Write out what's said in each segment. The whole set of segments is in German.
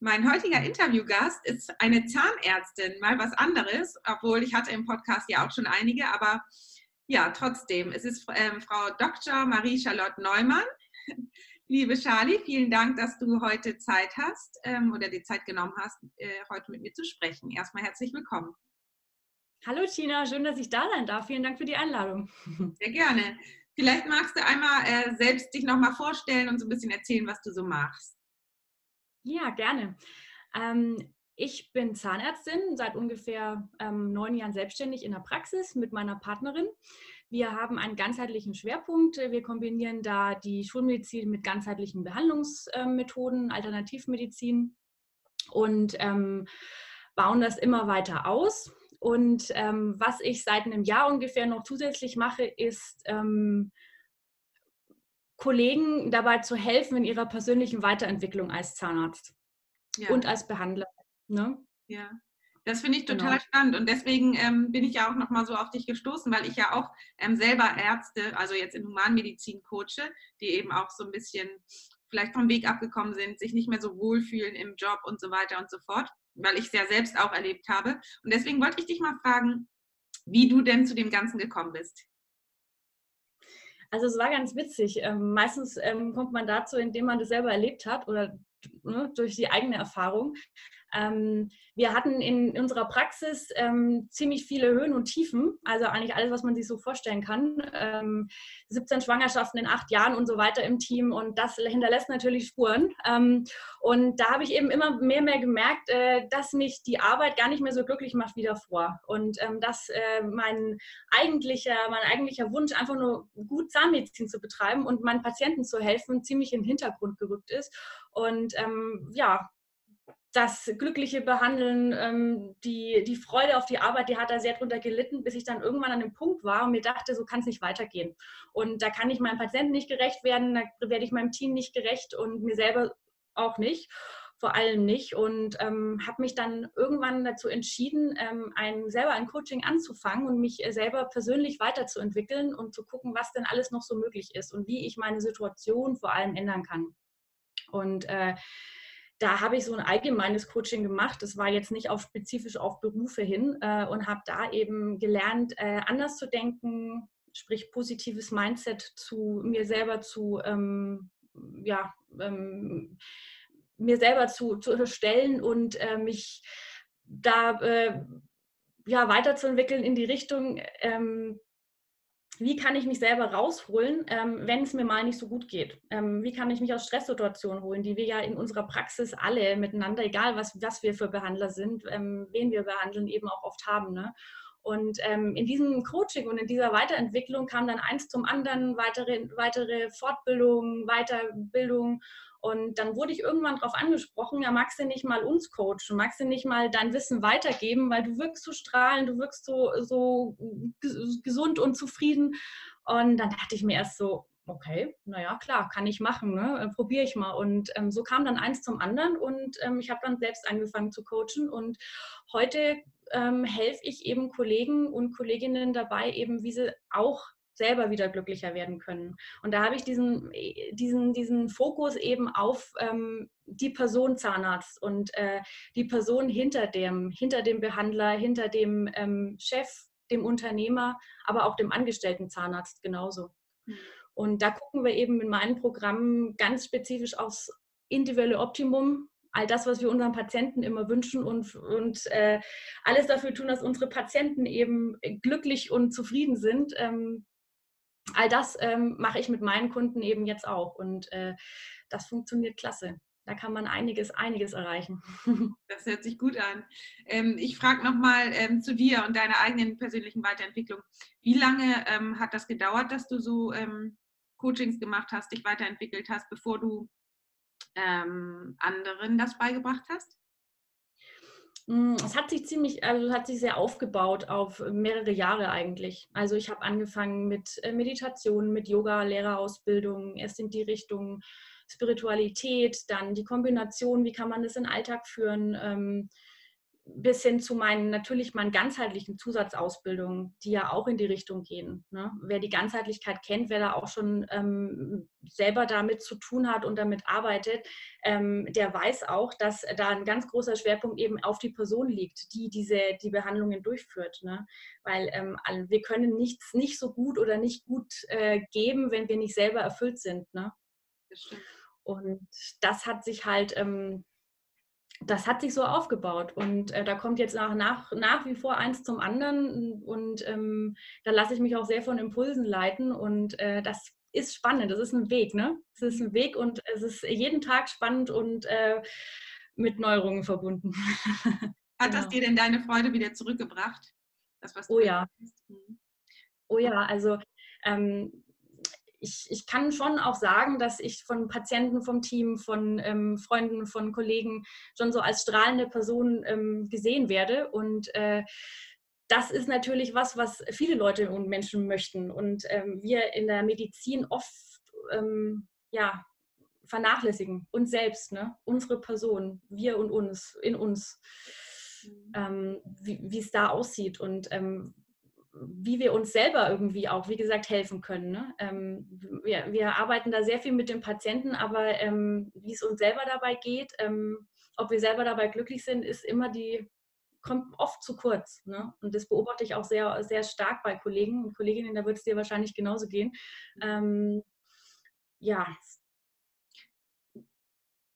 Mein heutiger Interviewgast ist eine Zahnärztin, mal was anderes, obwohl ich hatte im Podcast ja auch schon einige, aber ja, trotzdem. Es ist ähm, Frau Dr. Marie-Charlotte Neumann. Liebe Charlie, vielen Dank, dass du heute Zeit hast ähm, oder die Zeit genommen hast, äh, heute mit mir zu sprechen. Erstmal herzlich willkommen. Hallo Tina, schön, dass ich da sein darf. Vielen Dank für die Einladung. Sehr gerne. Vielleicht magst du einmal äh, selbst dich nochmal vorstellen und so ein bisschen erzählen, was du so machst. Ja, gerne. Ähm, ich bin Zahnärztin, seit ungefähr ähm, neun Jahren selbstständig in der Praxis mit meiner Partnerin. Wir haben einen ganzheitlichen Schwerpunkt. Wir kombinieren da die Schulmedizin mit ganzheitlichen Behandlungsmethoden, Alternativmedizin und ähm, bauen das immer weiter aus. Und ähm, was ich seit einem Jahr ungefähr noch zusätzlich mache, ist ähm, Kollegen dabei zu helfen in ihrer persönlichen Weiterentwicklung als Zahnarzt ja. und als Behandler. Ne? Ja. Das finde ich total genau. spannend und deswegen ähm, bin ich ja auch nochmal so auf dich gestoßen, weil ich ja auch ähm, selber Ärzte, also jetzt in Humanmedizin coache, die eben auch so ein bisschen vielleicht vom Weg abgekommen sind, sich nicht mehr so wohlfühlen im Job und so weiter und so fort, weil ich es ja selbst auch erlebt habe. Und deswegen wollte ich dich mal fragen, wie du denn zu dem Ganzen gekommen bist. Also es war ganz witzig. Ähm, meistens ähm, kommt man dazu, indem man das selber erlebt hat oder ne, durch die eigene Erfahrung. Ähm, wir hatten in unserer Praxis ähm, ziemlich viele Höhen und Tiefen, also eigentlich alles, was man sich so vorstellen kann. Ähm, 17 Schwangerschaften in acht Jahren und so weiter im Team und das hinterlässt natürlich Spuren. Ähm, und da habe ich eben immer mehr mehr gemerkt, äh, dass mich die Arbeit gar nicht mehr so glücklich macht wie davor und ähm, dass äh, mein eigentlicher, mein eigentlicher Wunsch, einfach nur gut Zahnmedizin zu betreiben und meinen Patienten zu helfen, ziemlich in den Hintergrund gerückt ist. Und ähm, ja, das glückliche Behandeln, ähm, die, die Freude auf die Arbeit, die hat da sehr drunter gelitten, bis ich dann irgendwann an dem Punkt war und mir dachte, so kann es nicht weitergehen. Und da kann ich meinem Patienten nicht gerecht werden, da werde ich meinem Team nicht gerecht und mir selber auch nicht, vor allem nicht. Und ähm, habe mich dann irgendwann dazu entschieden, ähm, ein, selber ein Coaching anzufangen und mich selber persönlich weiterzuentwickeln und zu gucken, was denn alles noch so möglich ist und wie ich meine Situation vor allem ändern kann. Und äh, da habe ich so ein allgemeines Coaching gemacht. Das war jetzt nicht auf spezifisch auf Berufe hin äh, und habe da eben gelernt, äh, anders zu denken, sprich positives Mindset zu mir selber zu, ähm, ja, ähm, mir selber zu, zu erstellen und äh, mich da äh, ja, weiterzuentwickeln in die Richtung, ähm, wie kann ich mich selber rausholen, ähm, wenn es mir mal nicht so gut geht? Ähm, wie kann ich mich aus Stresssituationen holen, die wir ja in unserer Praxis alle miteinander, egal was, was wir für Behandler sind, ähm, wen wir behandeln, eben auch oft haben. Ne? Und ähm, in diesem Coaching und in dieser Weiterentwicklung kam dann eins zum anderen, weitere, weitere Fortbildung, Weiterbildung und dann wurde ich irgendwann darauf angesprochen, ja, magst du nicht mal uns coachen, magst du nicht mal dein Wissen weitergeben, weil du wirkst so strahlend, du wirkst so, so gesund und zufrieden. Und dann dachte ich mir erst so, okay, naja, klar, kann ich machen, ne? Äh, probiere ich mal. Und ähm, so kam dann eins zum anderen und ähm, ich habe dann selbst angefangen zu coachen und heute ähm, helfe ich eben Kollegen und Kolleginnen dabei, eben wie sie auch selber wieder glücklicher werden können. Und da habe ich diesen, diesen, diesen Fokus eben auf ähm, die Person Zahnarzt und äh, die Person hinter dem, hinter dem Behandler, hinter dem ähm, Chef, dem Unternehmer, aber auch dem angestellten Zahnarzt genauso. Mhm. Und da gucken wir eben in meinen Programmen ganz spezifisch aufs individuelle Optimum, all das, was wir unseren Patienten immer wünschen und, und äh, alles dafür tun, dass unsere Patienten eben glücklich und zufrieden sind, ähm, all das ähm, mache ich mit meinen Kunden eben jetzt auch und äh, das funktioniert klasse. Da kann man einiges, einiges erreichen. Das hört sich gut an. Ähm, ich frage nochmal ähm, zu dir und deiner eigenen persönlichen Weiterentwicklung. Wie lange ähm, hat das gedauert, dass du so ähm, Coachings gemacht hast, dich weiterentwickelt hast, bevor du ähm, anderen das beigebracht hast? Mm, es hat sich ziemlich, also hat sich sehr aufgebaut auf mehrere Jahre eigentlich. Also ich habe angefangen mit äh, Meditation, mit Yoga, Lehrerausbildung, erst in die Richtung Spiritualität, dann die Kombination, wie kann man das in den Alltag führen, ähm, bis hin zu meinen, natürlich meinen ganzheitlichen Zusatzausbildungen, die ja auch in die Richtung gehen. Ne? Wer die Ganzheitlichkeit kennt, wer da auch schon ähm, selber damit zu tun hat und damit arbeitet, ähm, der weiß auch, dass da ein ganz großer Schwerpunkt eben auf die Person liegt, die diese die Behandlungen durchführt. Ne? Weil ähm, wir können nichts nicht so gut oder nicht gut äh, geben, wenn wir nicht selber erfüllt sind. Ne? Das und das hat sich halt ähm, das hat sich so aufgebaut und äh, da kommt jetzt nach, nach, nach wie vor eins zum anderen und ähm, da lasse ich mich auch sehr von Impulsen leiten und äh, das ist spannend, das ist ein Weg, ne? Es ist ein Weg und es ist jeden Tag spannend und äh, mit Neuerungen verbunden. Hat genau. das dir denn deine Freude wieder zurückgebracht? Das, was oh ja. Mhm. Oh ja, also ähm, ich, ich kann schon auch sagen, dass ich von Patienten vom Team, von ähm, Freunden, von Kollegen schon so als strahlende Person ähm, gesehen werde. Und äh, das ist natürlich was, was viele Leute und Menschen möchten. Und ähm, wir in der Medizin oft ähm, ja, vernachlässigen. Uns selbst, ne? unsere Person, wir und uns, in uns, mhm. ähm, wie es da aussieht. Und ähm, wie wir uns selber irgendwie auch, wie gesagt, helfen können. Ne? Ähm, wir, wir, arbeiten da sehr viel mit dem Patienten, aber ähm, wie es uns selber dabei geht, ähm, ob wir selber dabei glücklich sind, ist immer die, kommt oft zu kurz. Ne? Und das beobachte ich auch sehr, sehr stark bei Kollegen und Kolleginnen, da wird es dir wahrscheinlich genauso gehen. Ähm, ja.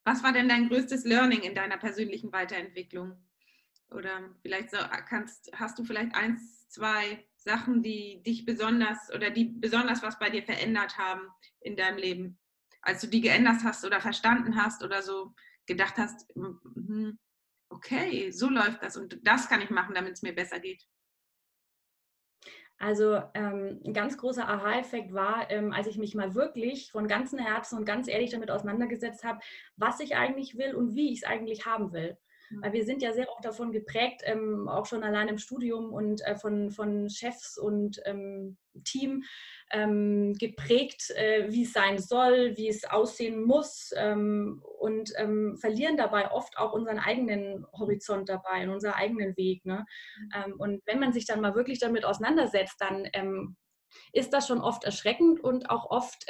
Was war denn dein größtes Learning in deiner persönlichen Weiterentwicklung? Oder vielleicht so, kannst, hast du vielleicht eins, zwei Sachen, die dich besonders oder die besonders was bei dir verändert haben in deinem Leben? Als du die geändert hast oder verstanden hast oder so gedacht hast, hm, okay, so läuft das und das kann ich machen, damit es mir besser geht. Also ähm, ein ganz großer Aha-Effekt war, ähm, als ich mich mal wirklich von ganzem Herzen und ganz ehrlich damit auseinandergesetzt habe, was ich eigentlich will und wie ich es eigentlich haben will. Weil wir sind ja sehr oft davon geprägt, ähm, auch schon allein im Studium und äh, von, von Chefs und ähm, Team ähm, geprägt, äh, wie es sein soll, wie es aussehen muss ähm, und ähm, verlieren dabei oft auch unseren eigenen Horizont dabei und unseren eigenen Weg. Ne? Mhm. Ähm, und wenn man sich dann mal wirklich damit auseinandersetzt, dann ist das schon oft erschreckend und auch oft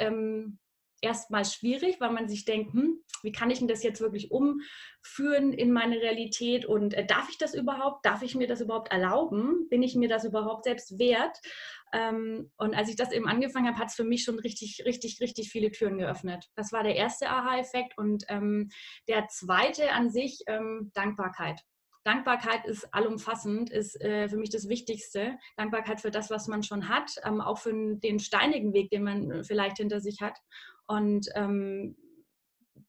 erstmal schwierig, weil man sich denkt, hm, wie kann ich denn das jetzt wirklich umführen in meine Realität und äh, darf ich das überhaupt? Darf ich mir das überhaupt erlauben? Bin ich mir das überhaupt selbst wert? Ähm, und als ich das eben angefangen habe, hat es für mich schon richtig, richtig, richtig viele Türen geöffnet. Das war der erste Aha-Effekt und ähm, der zweite an sich ähm, Dankbarkeit. Dankbarkeit ist allumfassend, ist äh, für mich das Wichtigste. Dankbarkeit für das, was man schon hat, ähm, auch für den steinigen Weg, den man äh, vielleicht hinter sich hat und ähm,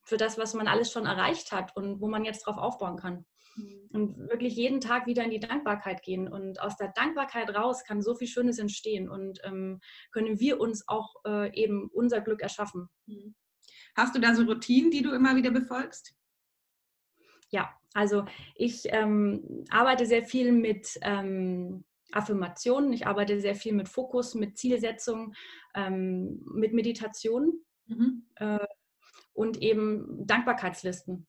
für das, was man alles schon erreicht hat und wo man jetzt drauf aufbauen kann. Mhm. Und wirklich jeden Tag wieder in die Dankbarkeit gehen. Und aus der Dankbarkeit raus kann so viel Schönes entstehen und ähm, können wir uns auch äh, eben unser Glück erschaffen. Mhm. Hast du da so Routinen, die du immer wieder befolgst? Ja, also ich ähm, arbeite sehr viel mit ähm, Affirmationen, ich arbeite sehr viel mit Fokus, mit Zielsetzung, ähm, mit Meditation mhm. äh, und eben Dankbarkeitslisten.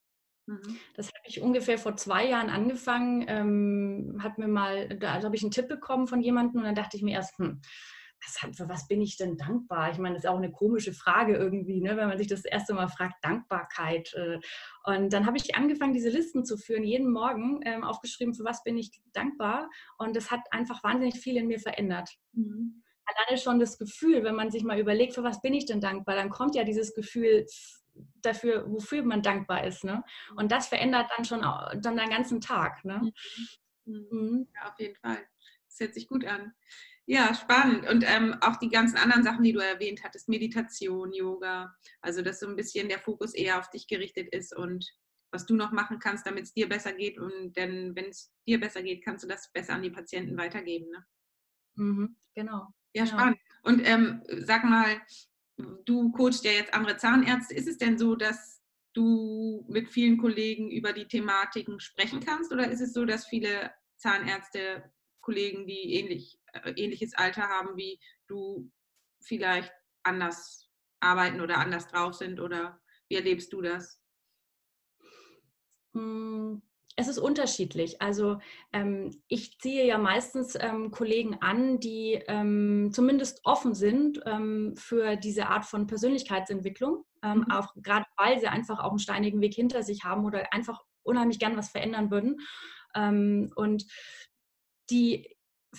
Mhm. Das habe ich ungefähr vor zwei Jahren angefangen. Ähm, hat mir mal, da habe ich einen Tipp bekommen von jemandem und dann dachte ich mir erst, hm, was, für was bin ich denn dankbar? Ich meine, das ist auch eine komische Frage irgendwie, ne, wenn man sich das erste Mal fragt, Dankbarkeit. Äh. Und dann habe ich angefangen, diese Listen zu führen, jeden Morgen ähm, aufgeschrieben, für was bin ich dankbar. Und das hat einfach wahnsinnig viel in mir verändert. Mhm alleine schon das Gefühl, wenn man sich mal überlegt, für was bin ich denn dankbar, dann kommt ja dieses Gefühl dafür, wofür man dankbar ist. Ne? Und das verändert dann schon dann den ganzen Tag. Ne? Mhm. mhm. Ja, auf jeden Fall. Das hört sich gut an. Ja, spannend. Und ähm, auch die ganzen anderen Sachen, die du erwähnt hattest, Meditation, Yoga, also dass so ein bisschen der Fokus eher auf dich gerichtet ist und was du noch machen kannst, damit es dir besser geht. Und denn wenn es dir besser geht, kannst du das besser an die Patienten weitergeben. Ne? Mhm, genau. Ja, spannend. Und ähm, sag mal, du coachst ja jetzt andere Zahnärzte. Ist es denn so, dass du mit vielen Kollegen über die Thematiken sprechen kannst? Oder ist es so, dass viele Zahnärzte, Kollegen, die ähnlich, äh, ähnliches Alter haben wie du, vielleicht anders arbeiten oder anders drauf sind? Oder wie erlebst du das? Hm, es ist unterschiedlich. Also ähm, ich ziehe ja meistens ähm, Kollegen an, die ähm, zumindest offen sind ähm, für diese Art von Persönlichkeitsentwicklung, ähm, mhm. auch gerade weil sie einfach auch einen steinigen Weg hinter sich haben oder einfach unheimlich gern was verändern würden. Ähm, und die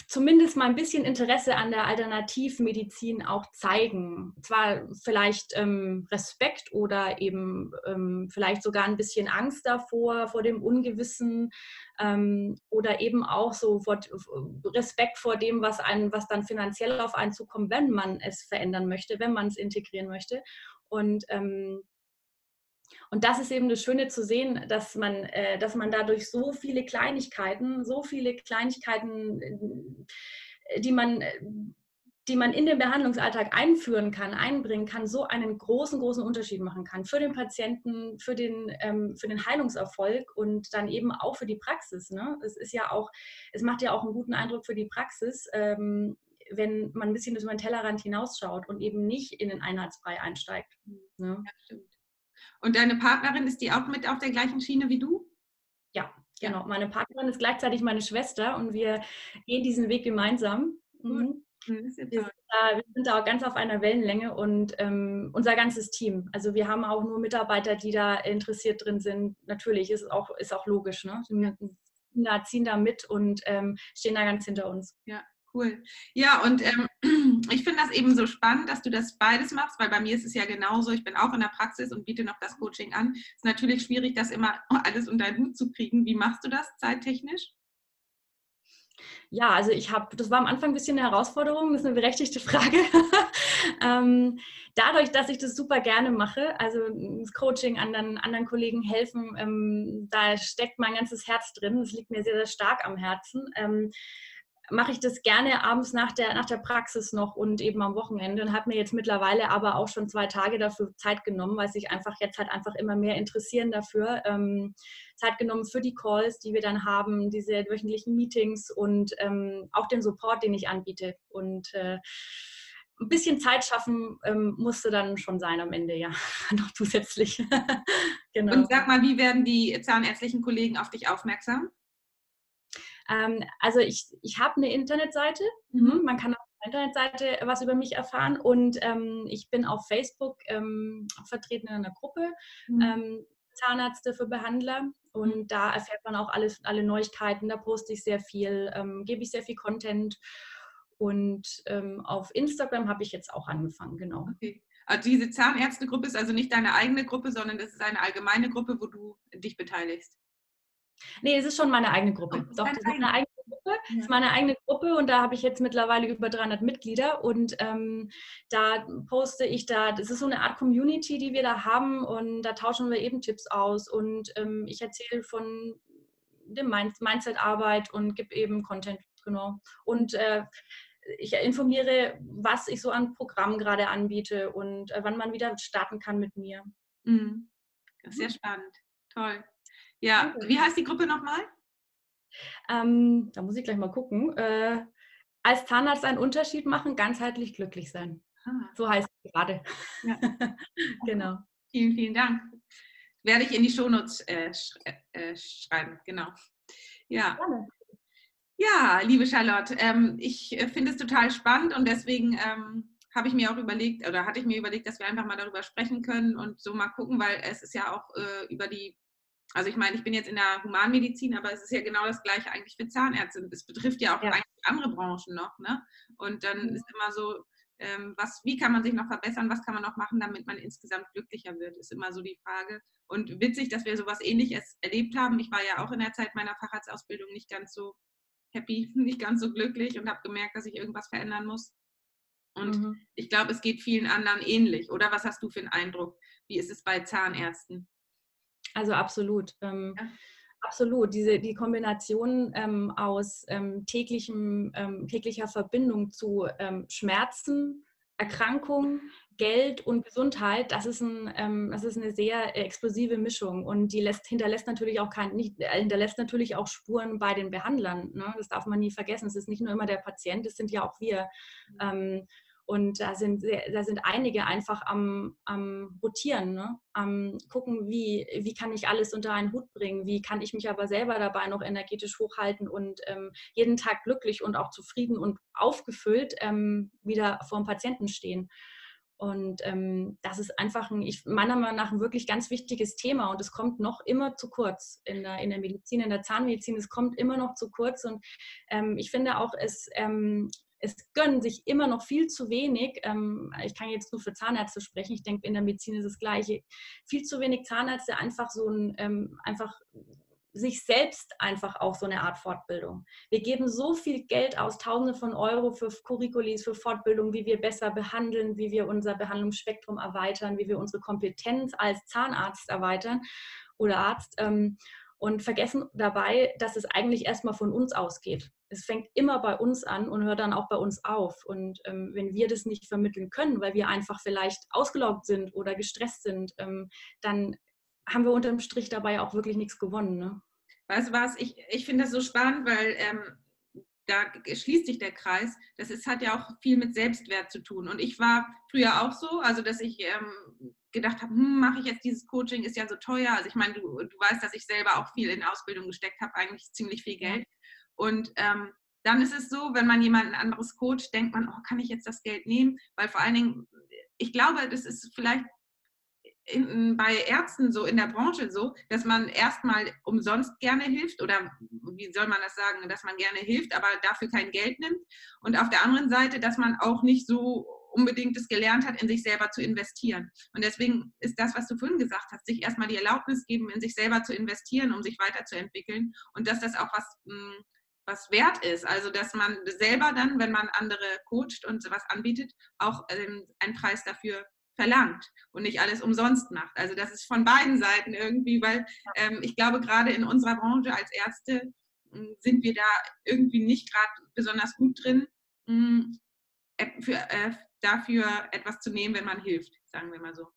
zumindest mal ein bisschen Interesse an der Alternativmedizin auch zeigen. Zwar vielleicht ähm, Respekt oder eben ähm, vielleicht sogar ein bisschen Angst davor, vor dem Ungewissen ähm, oder eben auch so vor, Respekt vor dem, was, einen, was dann finanziell auf einen zukommt, wenn man es verändern möchte, wenn man es integrieren möchte. Und ähm, und das ist eben das Schöne zu sehen, dass man, äh, dass man dadurch so viele Kleinigkeiten, so viele Kleinigkeiten, äh, die man, äh, die man in den Behandlungsalltag einführen kann, einbringen kann, so einen großen, großen Unterschied machen kann für den Patienten, für den, ähm, für den Heilungserfolg und dann eben auch für die Praxis. Ne? Es ist ja auch, es macht ja auch einen guten Eindruck für die Praxis, ähm, wenn man ein bisschen über den Tellerrand hinausschaut und eben nicht in den Einheitsbrei einsteigt. Ne? Ja, stimmt. Und deine Partnerin, ist die auch mit auf der gleichen Schiene wie du? Ja, genau. Meine Partnerin ist gleichzeitig meine Schwester und wir gehen diesen Weg gemeinsam. Mhm. Wir, sind da, wir, sind da, ganz auf einer Wellenlänge und ähm, unser ganzes Team. Also wir haben auch nur Mitarbeiter, die da interessiert drin sind. Natürlich ist auch, ist auch logisch. Ne? Die ziehen da mit und ähm, stehen da ganz hinter uns. Ja, Cool. Ja, und ähm, ich finde das eben so spannend, dass du das beides machst, weil bei mir ist es ja genauso. Ich bin auch in der Praxis und biete noch das Coaching an. Es ist natürlich schwierig, das immer alles unter den Hut zu kriegen. Wie machst du das zeittechnisch? Ja, also ich habe, das war am Anfang ein bisschen eine Herausforderung, das ist eine berechtigte Frage. ähm, dadurch, dass ich das super gerne mache, also das Coaching anderen, anderen Kollegen helfen, ähm, da steckt mein ganzes Herz drin. Das liegt mir sehr, sehr stark am Herzen. Ähm, mache ich das gerne abends nach der, nach der Praxis noch und eben am Wochenende und habe mir jetzt mittlerweile aber auch schon zwei Tage dafür Zeit genommen, weil sich einfach jetzt halt einfach immer mehr interessieren dafür. Ähm, Zeit genommen für die Calls, die wir dann haben, diese wöchentlichen Meetings und ähm, auch den Support, den ich anbiete. Und äh, ein bisschen Zeit schaffen ähm, musste dann schon sein am Ende, ja, noch zusätzlich. genau. Und sag mal, wie werden die zahnärztlichen Kollegen auf dich aufmerksam? Ähm, also ich, ich habe eine Internetseite. Mhm. Man kann auf der Internetseite was über mich erfahren und ähm, ich bin auf Facebook ähm, vertreten in einer Gruppe. Mhm. Ähm, Zahnärzte für Behandler und mhm. da erfährt man auch alles, alle Neuigkeiten, da poste ich sehr viel, ähm, gebe ich sehr viel Content und ähm, auf Instagram habe ich jetzt auch angefangen, genau. Okay. Also diese Zahnärztegruppe ist also nicht deine eigene Gruppe, sondern das ist eine allgemeine Gruppe, wo du dich beteiligst. Nee, es ist schon meine eigene Gruppe. Doch, das ist meine eigene Gruppe. Das ist meine eigene Gruppe und da habe ich jetzt mittlerweile über 300 Mitglieder und ähm, da poste ich da, das ist so eine Art Community, die wir da haben und da tauschen wir eben Tipps aus und ähm, ich erzähle von dem Mindset-Arbeit und gebe eben Content, genau. Und äh, ich informiere, was ich so an Programmen gerade anbiete und äh, wann man wieder starten kann mit mir. Mhm. Sehr spannend. Toll. Ja, wie heißt die Gruppe nochmal? Ähm, da muss ich gleich mal gucken. Äh, als Zahnarzt einen Unterschied machen, ganzheitlich glücklich sein. Ah. So heißt es gerade. Ja. genau. Vielen, vielen Dank. Werde ich in die Shownotes äh, sch äh, schreiben, genau. Ja. Ja, liebe Charlotte, ähm, ich äh, finde es total spannend und deswegen ähm, habe ich mir auch überlegt, oder hatte ich mir überlegt, dass wir einfach mal darüber sprechen können und so mal gucken, weil es ist ja auch äh, über die also ich meine, ich bin jetzt in der Humanmedizin, aber es ist ja genau das Gleiche eigentlich für Zahnärzte. Es betrifft ja auch ja. eigentlich andere Branchen noch. Ne? Und dann ist immer so, ähm, was, wie kann man sich noch verbessern, was kann man noch machen, damit man insgesamt glücklicher wird, ist immer so die Frage. Und witzig, dass wir sowas ähnliches erlebt haben. Ich war ja auch in der Zeit meiner Facharztausbildung nicht ganz so happy, nicht ganz so glücklich und habe gemerkt, dass ich irgendwas verändern muss. Und mhm. ich glaube, es geht vielen anderen ähnlich. Oder was hast du für einen Eindruck? Wie ist es bei Zahnärzten? Also absolut. Ähm, ja. Absolut. Diese, die Kombination ähm, aus ähm, täglichem, ähm, täglicher Verbindung zu ähm, Schmerzen, Erkrankung, Geld und Gesundheit, das ist, ein, ähm, das ist eine sehr explosive Mischung und die lässt, hinterlässt natürlich auch kein, nicht, äh, hinterlässt natürlich auch Spuren bei den Behandlern. Ne? Das darf man nie vergessen. Es ist nicht nur immer der Patient, es sind ja auch wir. Mhm. Und da sind, da sind einige einfach am, am Rotieren, ne? am gucken, wie, wie kann ich alles unter einen Hut bringen, wie kann ich mich aber selber dabei noch energetisch hochhalten und ähm, jeden Tag glücklich und auch zufrieden und aufgefüllt ähm, wieder vor dem Patienten stehen. Und ähm, das ist einfach ein, ich, meiner Meinung nach ein wirklich ganz wichtiges Thema und es kommt noch immer zu kurz in der, in der Medizin, in der Zahnmedizin. Es kommt immer noch zu kurz und ähm, ich finde auch, es, ähm, es gönnen sich immer noch viel zu wenig. Ähm, ich kann jetzt nur für Zahnärzte sprechen. Ich denke, in der Medizin ist das Gleiche. Viel zu wenig Zahnärzte einfach so ein, ähm, einfach sich selbst einfach auch so eine Art Fortbildung. Wir geben so viel Geld aus, Tausende von Euro für Curriculis, für Fortbildung, wie wir besser behandeln, wie wir unser Behandlungsspektrum erweitern, wie wir unsere Kompetenz als Zahnarzt erweitern oder Arzt ähm, und vergessen dabei, dass es eigentlich erstmal von uns ausgeht. Es fängt immer bei uns an und hört dann auch bei uns auf. Und ähm, wenn wir das nicht vermitteln können, weil wir einfach vielleicht ausgelaugt sind oder gestresst sind, ähm, dann haben wir unterm Strich dabei auch wirklich nichts gewonnen. Ne? Weißt du was, ich, ich finde das so spannend, weil ähm, da schließt sich der Kreis. Das ist, hat ja auch viel mit Selbstwert zu tun. Und ich war früher auch so, also dass ich ähm, gedacht habe, hm, mache ich jetzt dieses Coaching, ist ja so teuer. Also ich meine, du, du weißt, dass ich selber auch viel in Ausbildung gesteckt habe, eigentlich ziemlich viel Geld. Und ähm, dann ist es so, wenn man jemanden anderes coacht, denkt man, oh, kann ich jetzt das Geld nehmen? Weil vor allen Dingen, ich glaube, das ist vielleicht in, bei Ärzten so in der Branche so, dass man erstmal umsonst gerne hilft oder wie soll man das sagen, dass man gerne hilft, aber dafür kein Geld nimmt. Und auf der anderen Seite, dass man auch nicht so unbedingt es gelernt hat, in sich selber zu investieren. Und deswegen ist das, was du vorhin gesagt hast, sich erstmal die Erlaubnis geben, in sich selber zu investieren, um sich weiterzuentwickeln und dass das auch was, hm, was wert ist. Also, dass man selber dann, wenn man andere coacht und sowas anbietet, auch ähm, einen Preis dafür verlangt und nicht alles umsonst macht. Also das ist von beiden Seiten irgendwie, weil ähm, ich glaube, gerade in unserer Branche als Ärzte äh, sind wir da irgendwie nicht gerade besonders gut drin, äh, für, äh, dafür etwas zu nehmen, wenn man hilft, sagen wir mal so.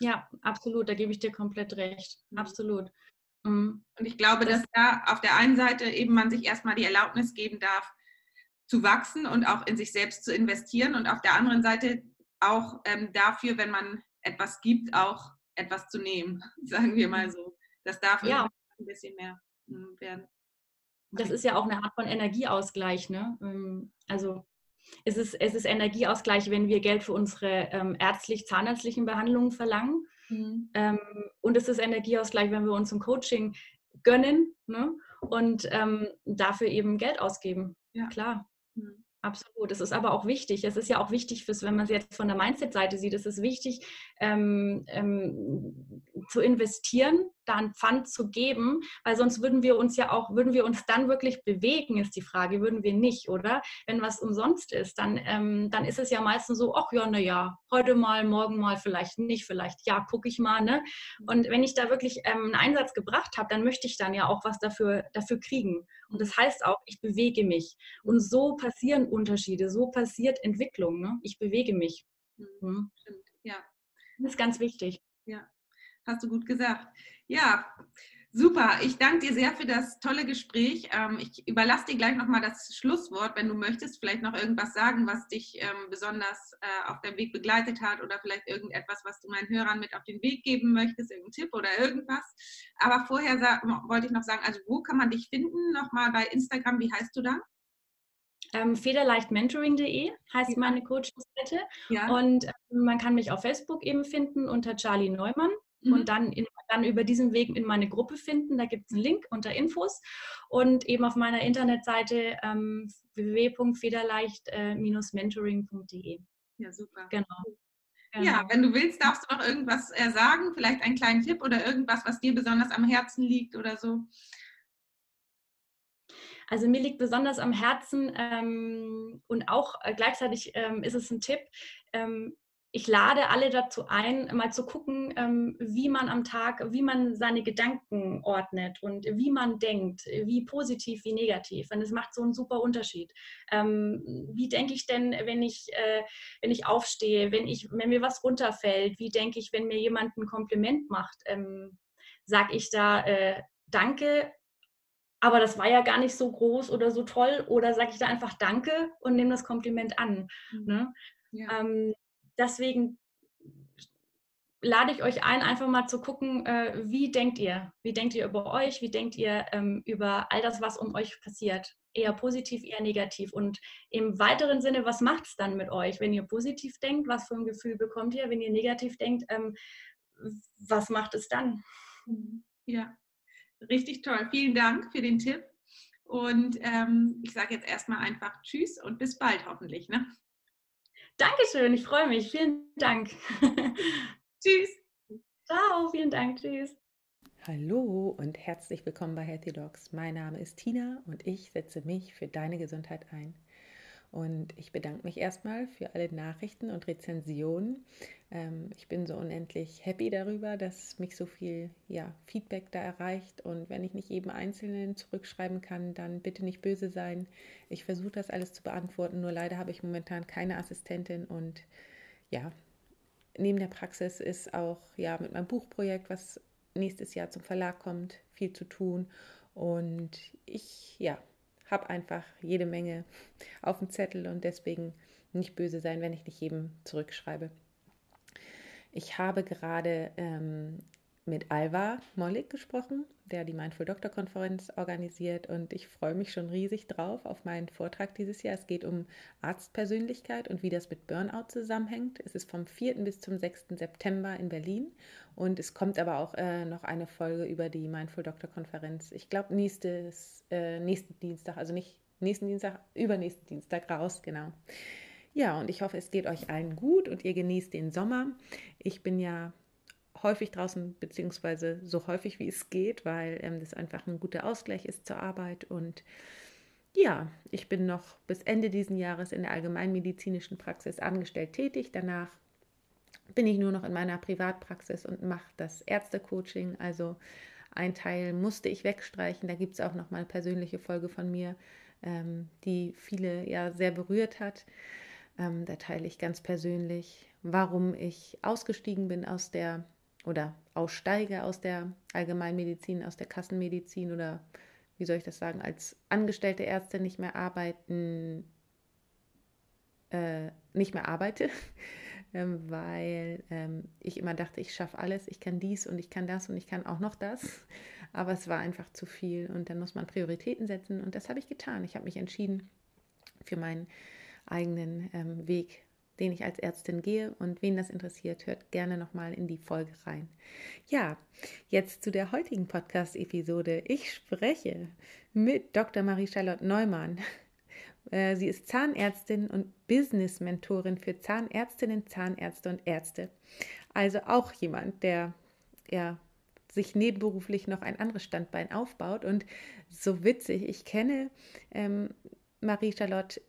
Ja, absolut, da gebe ich dir komplett recht. Mhm. Absolut. Mhm. Und ich glaube, dass da auf der einen Seite eben man sich erstmal die Erlaubnis geben darf, zu wachsen und auch in sich selbst zu investieren und auf der anderen Seite auch ähm, dafür, wenn man etwas gibt, auch etwas zu nehmen, sagen wir mal so. Das darf ja. ein bisschen mehr hm, werden. Das ist ja auch eine Art von Energieausgleich. Ne? Ähm, also es ist, es ist Energieausgleich, wenn wir Geld für unsere ähm, ärztlich-zahnärztlichen Behandlungen verlangen. Mhm. Ähm, und es ist Energieausgleich, wenn wir uns ein Coaching gönnen ne? und ähm, dafür eben Geld ausgeben. Ja. Klar. Mhm. Absolut. Es ist aber auch wichtig. Es ist ja auch wichtig, fürs, wenn man es jetzt von der Mindset-Seite sieht, es ist wichtig, ähm, ähm, zu investieren, da einen Pfand zu geben, weil sonst würden wir uns ja auch, würden wir uns dann wirklich bewegen, ist die Frage, würden wir nicht, oder? Wenn was umsonst ist, dann, ähm, dann ist es ja meistens so, ach ja, naja, heute mal, morgen mal, vielleicht nicht, vielleicht ja, gucke ich mal, ne? Und wenn ich da wirklich ähm, einen Einsatz gebracht habe, dann möchte ich dann ja auch was dafür, dafür kriegen. Und das heißt auch, ich bewege mich. Und so passieren Unterschiede, so passiert Entwicklung, ne? Ich bewege mich. Mhm. mhm. Stimmt, ja. Das ist ganz wichtig. Ja, hast du gut gesagt. Ja, super. Ich danke dir sehr für das tolle Gespräch. Ähm, ich überlasse dir gleich nochmal das Schlusswort, wenn du möchtest, vielleicht noch irgendwas sagen, was dich ähm, besonders äh, auf deinem Weg begleitet hat oder vielleicht irgendetwas, was du meinen Hörern mit auf den Weg geben möchtest, irgendein Tipp oder irgendwas. Aber vorher wollte ich noch sagen, also wo kann man dich finden? Nochmal bei Instagram, wie heißt du da? Ähm, federleichtmentoring.de heißt ja. meine Coaching-Seite. Ja. Und äh, man kann mich auf Facebook eben finden unter Charlie Neumann mhm. und dann, in, dann über diesen Weg in meine Gruppe finden. Da gibt es einen Link unter Infos und eben auf meiner Internetseite ähm, www.federleicht-mentoring.de. Ja, super. Genau. Ja, wenn du willst, darfst du noch irgendwas äh, sagen, vielleicht einen kleinen Tipp oder irgendwas, was dir besonders am Herzen liegt oder so. Also mir liegt besonders am Herzen ähm, und auch äh, gleichzeitig ähm, ist es ein Tipp, ähm, ich lade alle dazu ein, mal zu gucken, ähm, wie man am Tag, wie man seine Gedanken ordnet und wie man denkt, wie positiv, wie negativ. Und es macht so einen super Unterschied. Ähm, wie denke ich denn, wenn ich, äh, wenn ich aufstehe, wenn, ich, wenn mir was runterfällt? Wie denke ich, wenn mir jemand ein Kompliment macht? Ähm, Sage ich da äh, Danke aber das war ja gar nicht so groß oder so toll oder sage ich da einfach Danke und nehme das Kompliment an. Mhm. Ne? Ja. Ähm, deswegen lade ich euch ein, einfach mal zu gucken, äh, wie denkt ihr? Wie denkt ihr über euch? Wie denkt ihr ähm, über all das, was um euch passiert? Eher positiv, eher negativ. Und im weiteren Sinne, was macht es dann mit euch? Wenn ihr positiv denkt, was für ein Gefühl bekommt ihr? Wenn ihr negativ denkt, ähm, was macht es dann? Ja, richtig toll. Vielen Dank für den Tipp. Und ähm, ich sage jetzt erstmal einfach Tschüss und bis bald hoffentlich. Ne? Dankeschön, ich freue mich. Vielen Dank. Tschüss. Ciao, vielen Dank. Tschüss. Hallo und herzlich willkommen bei Healthy Dogs. Mein Name ist Tina und ich setze mich für deine Gesundheit ein. Und ich bedanke mich erstmal für alle Nachrichten und Rezensionen. Ähm, ich bin so unendlich happy darüber, dass mich so viel ja, Feedback da erreicht. Und wenn ich nicht jedem Einzelnen zurückschreiben kann, dann bitte nicht böse sein. Ich versuche das alles zu beantworten, nur leider habe ich momentan keine Assistentin und ja, neben der Praxis ist auch ja mit meinem Buchprojekt, was nächstes Jahr zum Verlag kommt, viel zu tun. Und ich ja, habe einfach jede Menge auf dem Zettel und deswegen nicht böse sein, wenn ich nicht jedem zurückschreibe. Ich habe gerade ähm, mit Alva Mollig gesprochen, der die Mindful Doctor Konferenz organisiert und ich freue mich schon riesig drauf auf meinen Vortrag dieses Jahr. Es geht um Arztpersönlichkeit und wie das mit Burnout zusammenhängt. Es ist vom 4. bis zum 6. September in Berlin und es kommt aber auch äh, noch eine Folge über die Mindful Doctor Konferenz. Ich glaube nächstes äh, nächsten Dienstag, also nicht nächsten Dienstag, übernächsten Dienstag raus, genau. Ja, und ich hoffe, es geht euch allen gut und ihr genießt den Sommer. Ich bin ja häufig draußen, beziehungsweise so häufig wie es geht, weil ähm, das einfach ein guter Ausgleich ist zur Arbeit. Und ja, ich bin noch bis Ende diesen Jahres in der allgemeinmedizinischen Praxis angestellt tätig. Danach bin ich nur noch in meiner Privatpraxis und mache das Ärztecoaching. Also ein Teil musste ich wegstreichen. Da gibt es auch noch mal eine persönliche Folge von mir, ähm, die viele ja sehr berührt hat. Ähm, da teile ich ganz persönlich, warum ich ausgestiegen bin aus der oder aussteige aus der Allgemeinmedizin, aus der Kassenmedizin oder wie soll ich das sagen, als angestellte Ärztin nicht mehr arbeiten, äh, nicht mehr arbeite, ähm, weil ähm, ich immer dachte, ich schaffe alles, ich kann dies und ich kann das und ich kann auch noch das. Aber es war einfach zu viel und dann muss man Prioritäten setzen und das habe ich getan. Ich habe mich entschieden für meinen eigenen ähm, Weg den ich als Ärztin gehe. Und wen das interessiert, hört gerne nochmal in die Folge rein. Ja, jetzt zu der heutigen Podcast-Episode. Ich spreche mit Dr. Marie-Charlotte Neumann. Äh, sie ist Zahnärztin und Business-Mentorin für Zahnärztinnen, Zahnärzte und Ärzte. Also auch jemand, der ja, sich nebenberuflich noch ein anderes Standbein aufbaut. Und so witzig, ich kenne ähm, Marie-Charlotte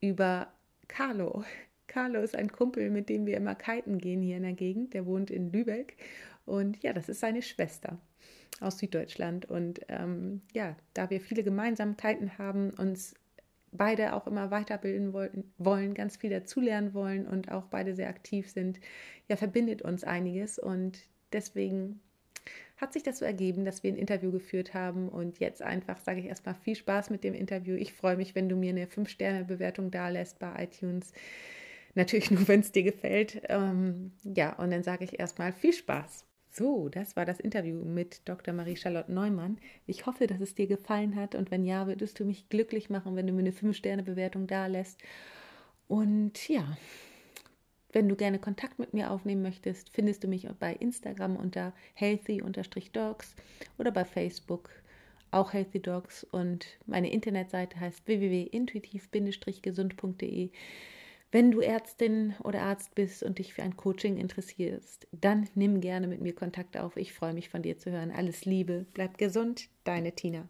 über Carlo. Carlo ist ein Kumpel, mit dem wir immer kiten gehen hier in der Gegend. Der wohnt in Lübeck. Und ja, das ist seine Schwester aus Süddeutschland. Und ähm, ja, da wir viele Gemeinsamkeiten haben, uns beide auch immer weiterbilden wollten, wollen, ganz viel dazulernen wollen und auch beide sehr aktiv sind, ja, verbindet uns einiges. Und deswegen hat sich das so ergeben, dass wir ein Interview geführt haben. Und jetzt einfach sage ich erstmal viel Spaß mit dem Interview. Ich freue mich, wenn du mir eine 5-Sterne-Bewertung da lässt bei iTunes. Natürlich nur, wenn es dir gefällt. Ähm, ja, und dann sage ich erstmal viel Spaß. So, das war das Interview mit Dr. Marie-Charlotte Neumann. Ich hoffe, dass es dir gefallen hat und wenn ja, würdest du mich glücklich machen, wenn du mir eine 5-Sterne-Bewertung da lässt. Und ja, wenn du gerne Kontakt mit mir aufnehmen möchtest, findest du mich bei Instagram unter healthy-dogs oder bei Facebook auch Healthy Dogs und meine Internetseite heißt www.intuitiv-gesund.de. Wenn du Ärztin oder Arzt bist und dich für ein Coaching interessierst, dann nimm gerne mit mir Kontakt auf. Ich freue mich von dir zu hören. Alles Liebe, bleib gesund, deine Tina.